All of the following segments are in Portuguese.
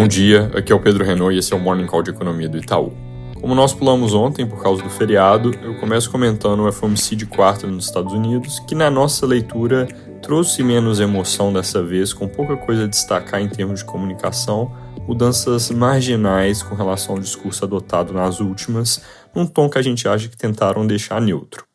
Bom dia, aqui é o Pedro Renault e esse é o Morning Call de Economia do Itaú. Como nós pulamos ontem por causa do feriado, eu começo comentando o FOMC de quarta nos Estados Unidos, que na nossa leitura trouxe menos emoção dessa vez, com pouca coisa a destacar em termos de comunicação, mudanças marginais com relação ao discurso adotado nas últimas, num tom que a gente acha que tentaram deixar neutro.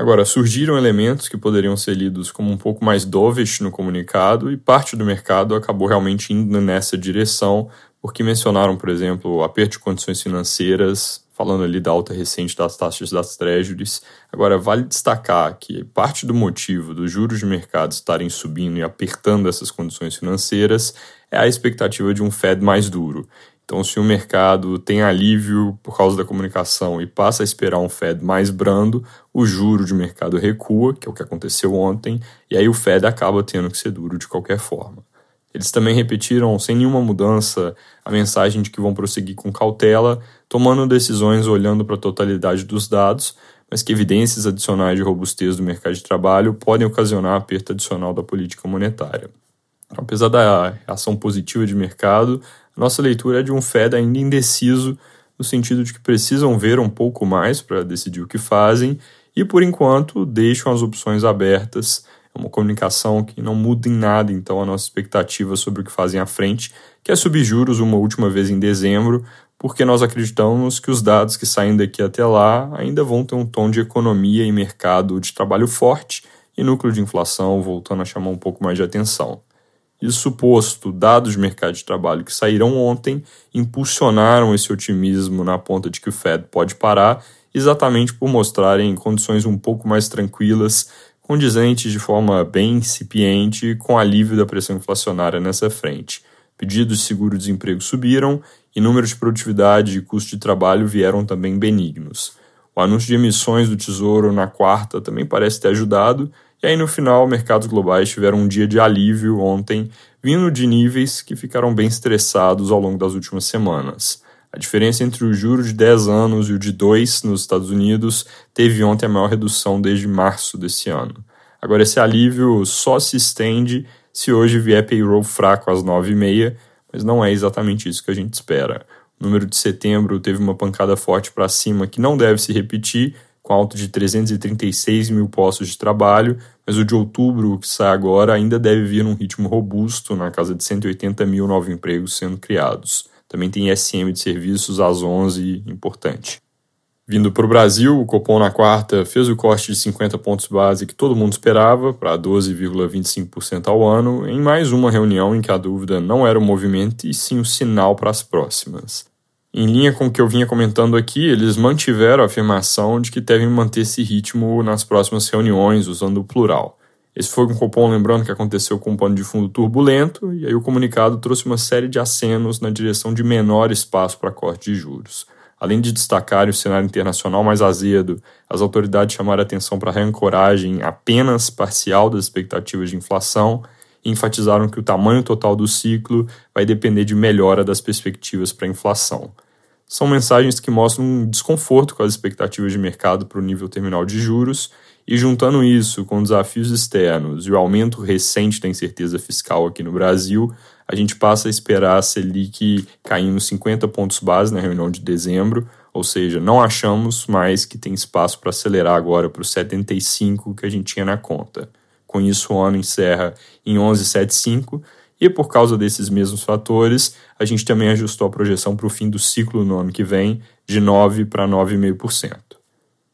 Agora, surgiram elementos que poderiam ser lidos como um pouco mais dovish no comunicado e parte do mercado acabou realmente indo nessa direção, porque mencionaram, por exemplo, o aperto de condições financeiras, falando ali da alta recente das taxas das treasuries. Agora, vale destacar que parte do motivo dos juros de mercado estarem subindo e apertando essas condições financeiras é a expectativa de um Fed mais duro. Então, se o mercado tem alívio por causa da comunicação e passa a esperar um Fed mais brando, o juro de mercado recua, que é o que aconteceu ontem, e aí o Fed acaba tendo que ser duro de qualquer forma. Eles também repetiram, sem nenhuma mudança, a mensagem de que vão prosseguir com cautela, tomando decisões olhando para a totalidade dos dados, mas que evidências adicionais de robustez do mercado de trabalho podem ocasionar aperto adicional da política monetária. Apesar da ação positiva de mercado, nossa leitura é de um Fed ainda indeciso, no sentido de que precisam ver um pouco mais para decidir o que fazem e, por enquanto, deixam as opções abertas. É uma comunicação que não muda em nada, então, a nossa expectativa sobre o que fazem à frente, que é subir juros uma última vez em dezembro, porque nós acreditamos que os dados que saem daqui até lá ainda vão ter um tom de economia e mercado de trabalho forte e núcleo de inflação voltando a chamar um pouco mais de atenção. Isso posto, dados de mercado de trabalho que saíram ontem impulsionaram esse otimismo na ponta de que o Fed pode parar, exatamente por mostrarem condições um pouco mais tranquilas, condizentes de forma bem incipiente com alívio da pressão inflacionária nessa frente. Pedidos de seguro-desemprego subiram e números de produtividade e custo de trabalho vieram também benignos. O anúncio de emissões do Tesouro na quarta também parece ter ajudado, e aí, no final, mercados globais tiveram um dia de alívio ontem, vindo de níveis que ficaram bem estressados ao longo das últimas semanas. A diferença entre o juro de 10 anos e o de 2 nos Estados Unidos teve ontem a maior redução desde março desse ano. Agora, esse alívio só se estende se hoje vier payroll fraco às 9h30, mas não é exatamente isso que a gente espera. O número de setembro teve uma pancada forte para cima que não deve se repetir, com alta de 336 mil postos de trabalho, mas o de outubro, que sai agora, ainda deve vir num ritmo robusto, na casa de 180 mil novos empregos sendo criados. Também tem SM de serviços às 11, importante. Vindo para o Brasil, o Copom na quarta fez o corte de 50 pontos base que todo mundo esperava, para 12,25% ao ano, em mais uma reunião em que a dúvida não era o movimento e sim o sinal para as próximas. Em linha com o que eu vinha comentando aqui, eles mantiveram a afirmação de que devem manter esse ritmo nas próximas reuniões, usando o plural. Esse foi um cupom, lembrando que aconteceu com um pano de fundo turbulento, e aí o comunicado trouxe uma série de acenos na direção de menor espaço para corte de juros. Além de destacar o cenário internacional mais azedo, as autoridades chamaram atenção para a reancoragem apenas parcial das expectativas de inflação e enfatizaram que o tamanho total do ciclo vai depender de melhora das perspectivas para a inflação são mensagens que mostram um desconforto com as expectativas de mercado para o nível terminal de juros, e juntando isso com desafios externos e o aumento recente da incerteza fiscal aqui no Brasil, a gente passa a esperar a Selic caindo 50 pontos base na reunião de dezembro, ou seja, não achamos mais que tem espaço para acelerar agora para os 75 que a gente tinha na conta. Com isso, o ano encerra em 11,75 e por causa desses mesmos fatores, a gente também ajustou a projeção para o fim do ciclo no ano que vem, de 9% para 9,5%.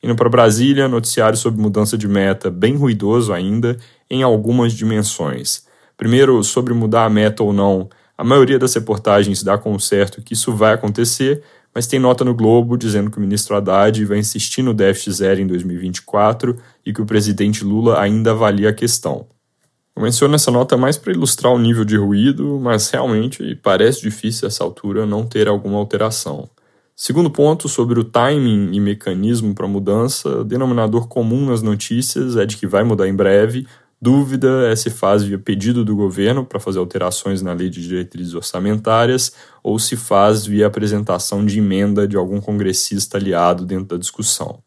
Indo para Brasília, noticiário sobre mudança de meta bem ruidoso ainda, em algumas dimensões. Primeiro, sobre mudar a meta ou não, a maioria das reportagens dá como certo que isso vai acontecer, mas tem nota no Globo dizendo que o ministro Haddad vai insistir no déficit zero em 2024 e que o presidente Lula ainda avalia a questão. Eu menciono essa nota mais para ilustrar o nível de ruído, mas realmente parece difícil a essa altura não ter alguma alteração. Segundo ponto, sobre o timing e mecanismo para mudança, denominador comum nas notícias é de que vai mudar em breve. Dúvida é se faz via pedido do governo para fazer alterações na lei de diretrizes orçamentárias ou se faz via apresentação de emenda de algum congressista aliado dentro da discussão.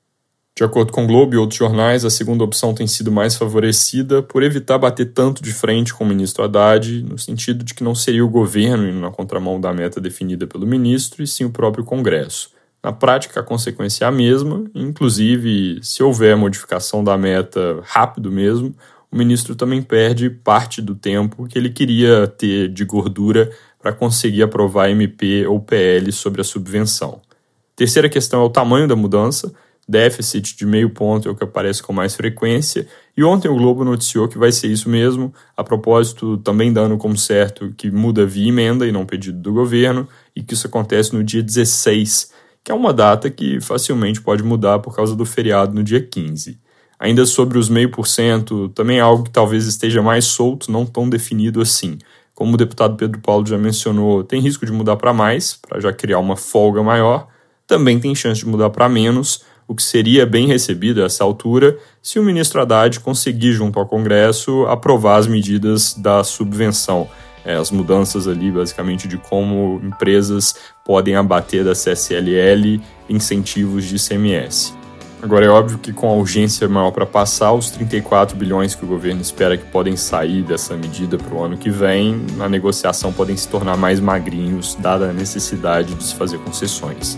De acordo com o Globo e outros jornais, a segunda opção tem sido mais favorecida por evitar bater tanto de frente com o ministro Haddad, no sentido de que não seria o governo indo na contramão da meta definida pelo ministro, e sim o próprio Congresso. Na prática, a consequência é a mesma, inclusive, se houver modificação da meta rápido mesmo, o ministro também perde parte do tempo que ele queria ter de gordura para conseguir aprovar MP ou PL sobre a subvenção. Terceira questão é o tamanho da mudança déficit de meio ponto é o que aparece com mais frequência, e ontem o Globo noticiou que vai ser isso mesmo, a propósito, também dando como certo que muda via emenda e não pedido do governo, e que isso acontece no dia 16, que é uma data que facilmente pode mudar por causa do feriado no dia 15. Ainda sobre os meio por cento, também é algo que talvez esteja mais solto, não tão definido assim. Como o deputado Pedro Paulo já mencionou, tem risco de mudar para mais, para já criar uma folga maior, também tem chance de mudar para menos, o que seria bem recebido a essa altura se o ministro Haddad conseguir, junto ao Congresso, aprovar as medidas da subvenção. É, as mudanças ali, basicamente, de como empresas podem abater da CSLL incentivos de ICMS. Agora, é óbvio que com a urgência maior para passar, os 34 bilhões que o governo espera que podem sair dessa medida para o ano que vem, na negociação podem se tornar mais magrinhos, dada a necessidade de se fazer concessões.